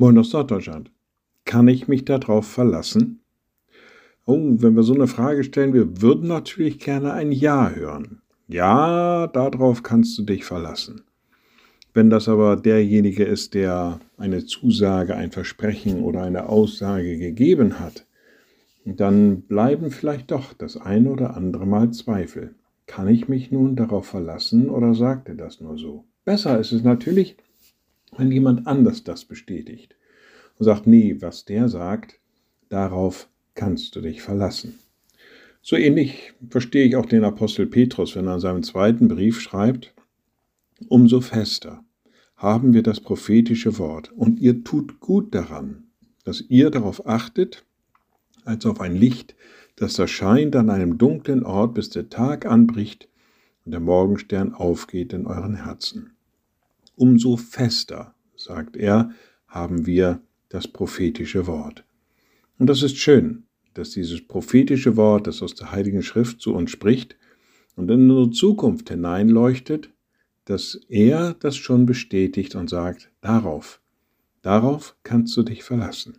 Moin aus Norddeutschland. Kann ich mich darauf verlassen? Oh, wenn wir so eine Frage stellen, wir würden natürlich gerne ein Ja hören. Ja, darauf kannst du dich verlassen. Wenn das aber derjenige ist, der eine Zusage, ein Versprechen oder eine Aussage gegeben hat, dann bleiben vielleicht doch das ein oder andere Mal Zweifel. Kann ich mich nun darauf verlassen oder sagt er das nur so? Besser ist es natürlich, wenn jemand anders das bestätigt und sagt, nee, was der sagt, darauf kannst du dich verlassen. So ähnlich verstehe ich auch den Apostel Petrus, wenn er in seinem zweiten Brief schreibt, umso fester haben wir das prophetische Wort und ihr tut gut daran, dass ihr darauf achtet, als auf ein Licht, das erscheint an einem dunklen Ort, bis der Tag anbricht und der Morgenstern aufgeht in euren Herzen. Umso fester, sagt er, haben wir das prophetische Wort. Und das ist schön, dass dieses prophetische Wort, das aus der Heiligen Schrift zu uns spricht und in unsere Zukunft hineinleuchtet, dass er das schon bestätigt und sagt, darauf, darauf kannst du dich verlassen.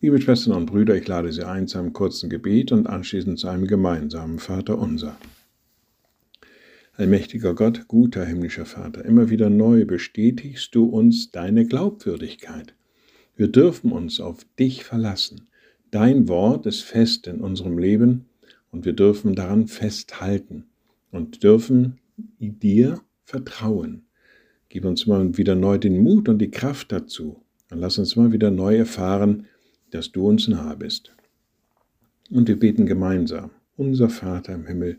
Liebe Schwestern und Brüder, ich lade Sie ein zu einem kurzen Gebet und anschließend zu einem gemeinsamen Vater unser. Allmächtiger Gott, guter himmlischer Vater, immer wieder neu bestätigst du uns deine Glaubwürdigkeit. Wir dürfen uns auf dich verlassen. Dein Wort ist fest in unserem Leben und wir dürfen daran festhalten und dürfen dir vertrauen. Gib uns mal wieder neu den Mut und die Kraft dazu und lass uns mal wieder neu erfahren, dass du uns nahe bist. Und wir beten gemeinsam, unser Vater im Himmel,